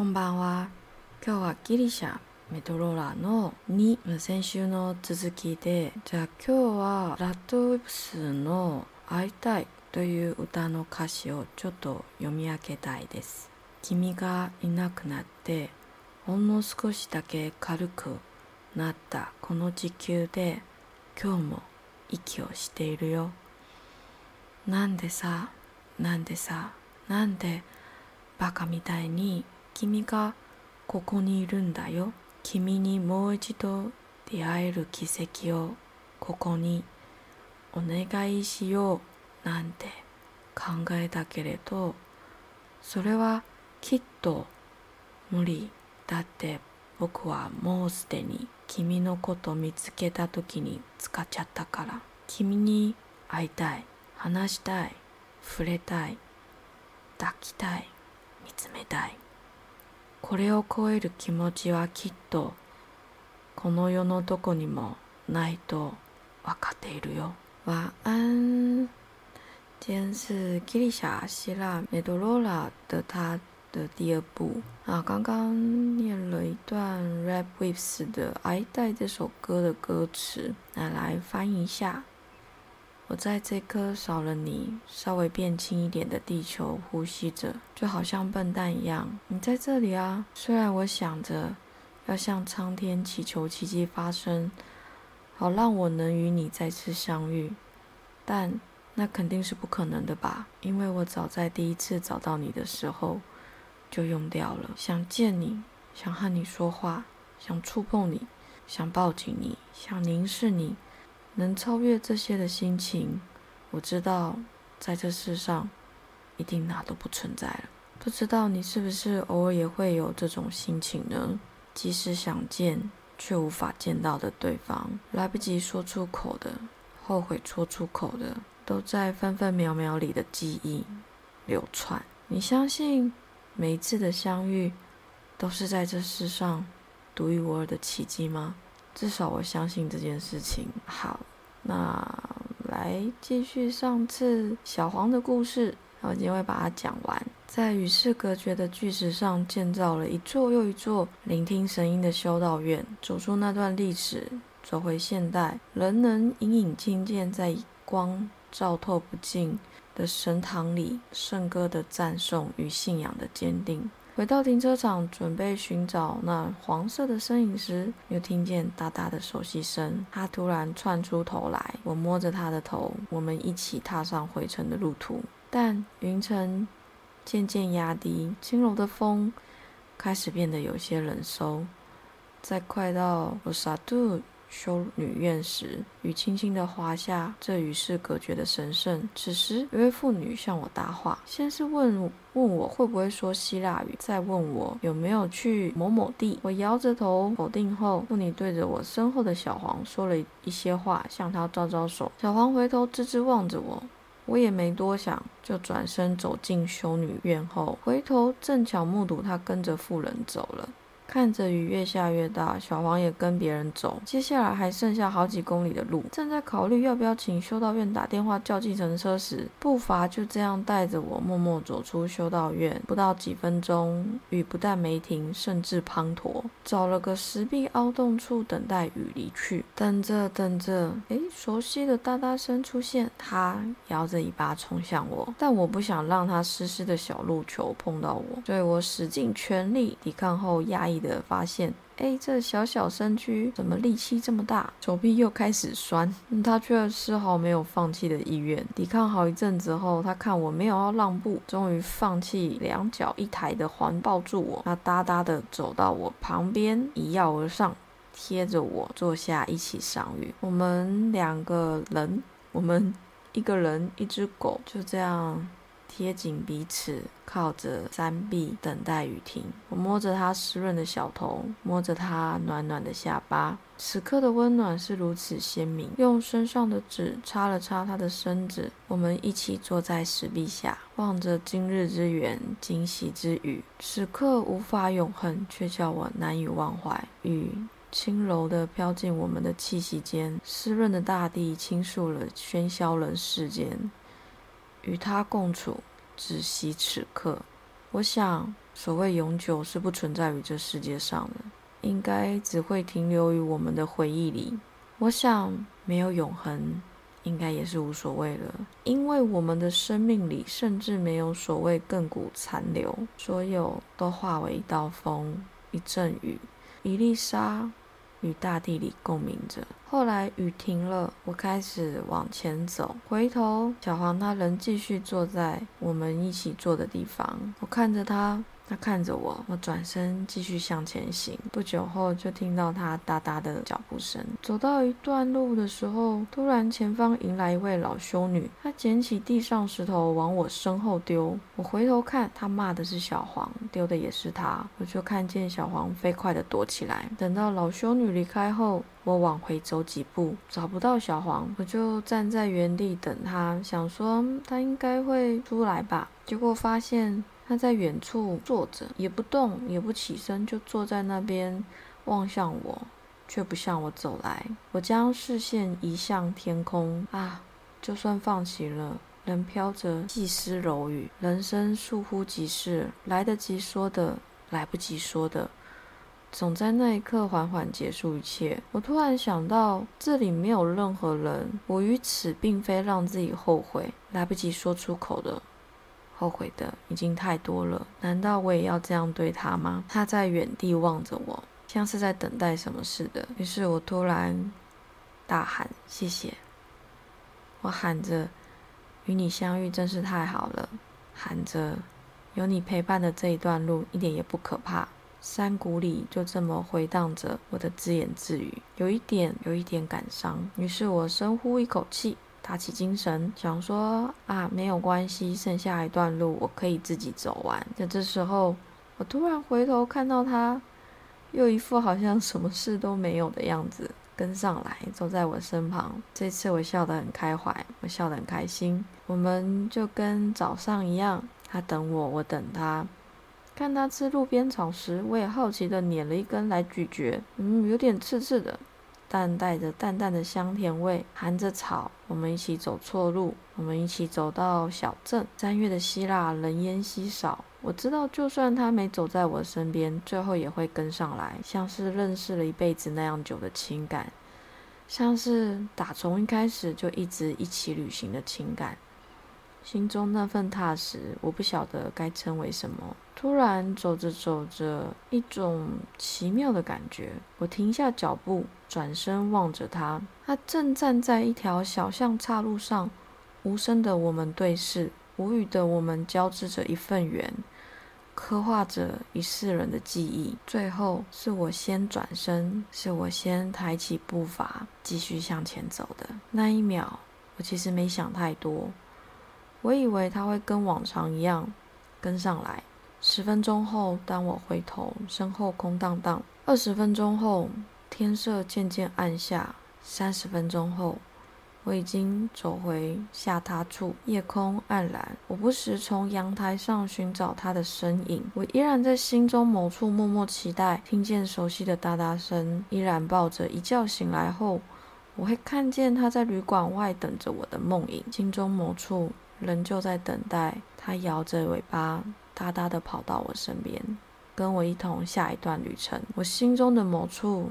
こんばんは。今日はギリシャメトローラの2先週の続きで、じゃあ今日はラッドウィプスの会いたいという歌の歌詞をちょっと読み上げたいです。君がいなくなってほんの少しだけ軽くなったこの地球で今日も息をしているよ。なんでさ、なんでさ、なんでバカみたいに君がここにいるんだよ。君にもう一度出会える奇跡をここにお願いしようなんて考えたけれど、それはきっと無理。だって僕はもうすでに君のこと見つけた時に使っちゃったから。君に会いたい。話したい。触れたい。抱きたい。見つめたい。これを超える気持ちはきっとこの世のどこにもないと分かっているよ。晚安今天是吉丽莎希腊梅多罗拉的她的第二部啊，刚刚念了一段 Rap Waves 的《爱戴》这首歌的歌词，那来翻译一下。我在这颗少了你、稍微变轻一点的地球呼吸着，就好像笨蛋一样。你在这里啊！虽然我想着要向苍天祈求奇迹发生，好让我能与你再次相遇，但那肯定是不可能的吧？因为我早在第一次找到你的时候。就用掉了。想见你，想和你说话，想触碰你，想抱紧你，想凝视你，能超越这些的心情，我知道在这世上一定哪都不存在了。不知道你是不是偶尔也会有这种心情呢？即使想见，却无法见到的对方，来不及说出口的，后悔说出口的，都在分分秒秒里的记忆流窜。你相信？每一次的相遇，都是在这世上独一无二的奇迹吗？至少我相信这件事情。好，那来继续上次小黄的故事，我今天会把它讲完。在与世隔绝的巨石上建造了一座又一座聆听声音的修道院，走出那段历史，走回现代，仍能隐隐听见在光照透不尽的神堂里圣歌的赞颂与信仰的坚定。回到停车场，准备寻找那黄色的身影时，又听见哒哒的熟悉声。他突然窜出头来，我摸着他的头，我们一起踏上回程的路途。但云层渐渐压低，轻柔的风开始变得有些冷收。在快到罗萨杜修女院时，雨轻轻地滑下这与世隔绝的神圣。此时，有位妇女向我搭话，先是问问我会不会说希腊语，再问我有没有去某某地。我摇着头否定后，妇女对着我身后的小黄说了一些话，向他招招手。小黄回头直直望着我，我也没多想，就转身走进修女院后，回头正巧目睹她跟着妇人走了。看着雨越下越大，小黄也跟别人走。接下来还剩下好几公里的路，正在考虑要不要请修道院打电话叫计程车时，步伐就这样带着我默默走出修道院。不到几分钟，雨不但没停，甚至滂沱。找了个石壁凹洞处等待雨离去。等着等着，诶，熟悉的哒哒声出现，它摇着尾巴冲向我，但我不想让它湿湿的小路球碰到我，所以我使尽全力抵抗后压抑。的发现，哎，这小小身躯怎么力气这么大？手臂又开始酸，他却丝毫没有放弃的意愿。抵抗好一阵子后，他看我没有要让步，终于放弃，两脚一抬的环抱住我。他哒哒的走到我旁边，一跃而上，贴着我坐下，一起赏雨。我们两个人，我们一个人，一只狗，就这样。贴紧彼此，靠着山壁等待雨停。我摸着他湿润的小头，摸着他暖暖的下巴。此刻的温暖是如此鲜明。用身上的纸擦了擦他的身子，我们一起坐在石壁下，望着今日之圆，今夕之雨。此刻无法永恒，却叫我难以忘怀。雨轻柔地飘进我们的气息间，湿润的大地倾诉了喧嚣人世间。与他共处，只惜此刻。我想，所谓永久是不存在于这世界上的，应该只会停留于我们的回忆里。我想，没有永恒，应该也是无所谓了，因为我们的生命里甚至没有所谓亘古残留，所有都化为一道风，一阵雨，一粒沙。与大地里共鸣着。后来雨停了，我开始往前走，回头，小黄他仍继续坐在我们一起坐的地方。我看着他。他看着我，我转身继续向前行。不久后，就听到他哒哒的脚步声。走到一段路的时候，突然前方迎来一位老修女。她捡起地上石头往我身后丢。我回头看，她骂的是小黄，丢的也是他。我就看见小黄飞快的躲起来。等到老修女离开后，我往回走几步，找不到小黄，我就站在原地等他，想说他应该会出来吧。结果发现。他在远处坐着，也不动，也不起身，就坐在那边望向我，却不向我走来。我将视线移向天空，啊，就算放弃了，仍飘着细丝柔雨。人生倏忽即逝，来得及说的，来不及说的，总在那一刻缓缓结束一切。我突然想到，这里没有任何人，我于此并非让自己后悔，来不及说出口的。后悔的已经太多了，难道我也要这样对他吗？他在原地望着我，像是在等待什么似的。于是我突然大喊：“谢谢！”我喊着：“与你相遇真是太好了！”喊着：“有你陪伴的这一段路一点也不可怕。”山谷里就这么回荡着我的自言自语，有一点，有一点感伤。于是我深呼一口气。打起精神，想说啊，没有关系，剩下一段路我可以自己走完。在这时候，我突然回头看到他，又一副好像什么事都没有的样子，跟上来，走在我身旁。这次我笑得很开怀，我笑得很开心。我们就跟早上一样，他等我，我等他。看他吃路边草时，我也好奇的捻了一根来咀嚼，嗯，有点刺刺的。但带着淡淡的香甜味，含着草，我们一起走错路，我们一起走到小镇。三月的希腊人烟稀少，我知道，就算他没走在我身边，最后也会跟上来，像是认识了一辈子那样久的情感，像是打从一开始就一直一起旅行的情感。心中那份踏实，我不晓得该称为什么。突然走着走着，一种奇妙的感觉，我停下脚步，转身望着他。他正站在一条小巷岔路上，无声的我们对视，无语的我们交织着一份缘，刻画着一世人的记忆。最后是我先转身，是我先抬起步伐，继续向前走的那一秒，我其实没想太多。我以为他会跟往常一样跟上来。十分钟后，当我回头，身后空荡荡。二十分钟后，天色渐渐暗下。三十分钟后，我已经走回下榻处，夜空暗蓝。我不时从阳台上寻找他的身影，我依然在心中某处默默期待，听见熟悉的哒哒声，依然抱着一觉醒来后，我会看见他在旅馆外等着我的梦影。心中某处。仍旧在等待，它摇着尾巴，哒哒地跑到我身边，跟我一同下一段旅程。我心中的某处，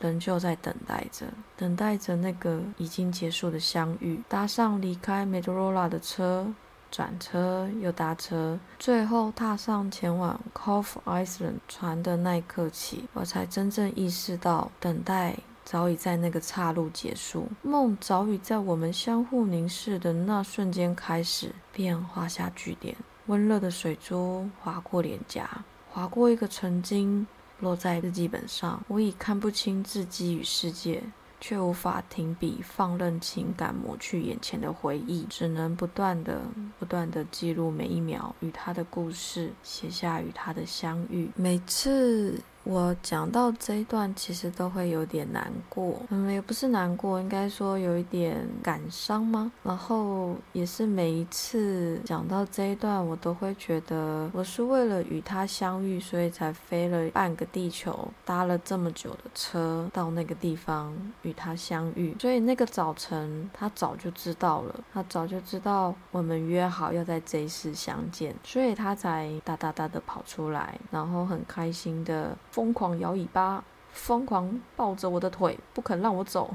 仍旧在等待着，等待着那个已经结束的相遇。搭上离开梅多罗拉的车，转车又搭车，最后踏上前往 Cove Island 船的那一刻起，我才真正意识到等待。早已在那个岔路结束，梦早已在我们相互凝视的那瞬间开始，便画下句点。温热的水珠划过脸颊，划过一个曾经，落在日记本上。我已看不清自己与世界，却无法停笔，放任情感抹去眼前的回忆，只能不断的、不断的记录每一秒与他的故事，写下与他的相遇。每次。我讲到这一段，其实都会有点难过，嗯，也不是难过，应该说有一点感伤吗？然后也是每一次讲到这一段，我都会觉得我是为了与他相遇，所以才飞了半个地球，搭了这么久的车到那个地方与他相遇。所以那个早晨，他早就知道了，他早就知道我们约好要在这一世相见，所以他才哒哒哒的跑出来，然后很开心的疯狂摇尾巴，疯狂抱着我的腿，不肯让我走，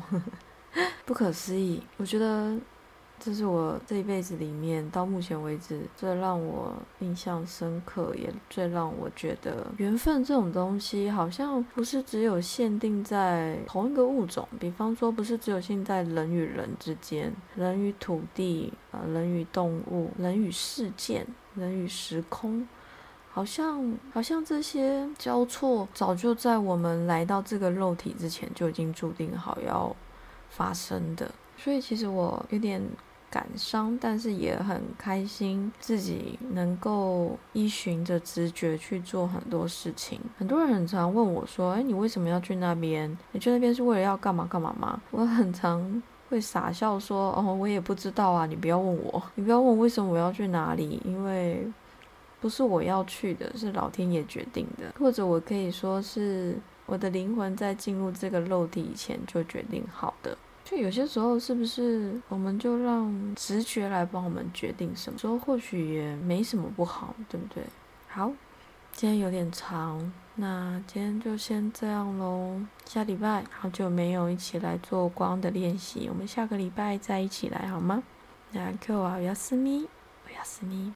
不可思议。我觉得这是我这一辈子里面到目前为止最让我印象深刻，也最让我觉得缘分这种东西好像不是只有限定在同一个物种，比方说不是只有限定在人与人之间，人与土地啊，人与动物，人与事件，人与时空。好像好像这些交错早就在我们来到这个肉体之前就已经注定好要发生的，所以其实我有点感伤，但是也很开心自己能够依循着直觉去做很多事情。很多人很常问我说：“哎，你为什么要去那边？你去那边是为了要干嘛干嘛吗？”我很常会傻笑说：“哦，我也不知道啊，你不要问我，你不要问为什么我要去哪里，因为。”不是我要去的，是老天爷决定的，或者我可以说是我的灵魂在进入这个肉体以前就决定好的。就有些时候，是不是我们就让直觉来帮我们决定什么？说或许也没什么不好，对不对？好，今天有点长，那今天就先这样喽。下礼拜好久没有一起来做光的练习，我们下个礼拜再一起来好吗？那今日はおやすみ、おやすみ。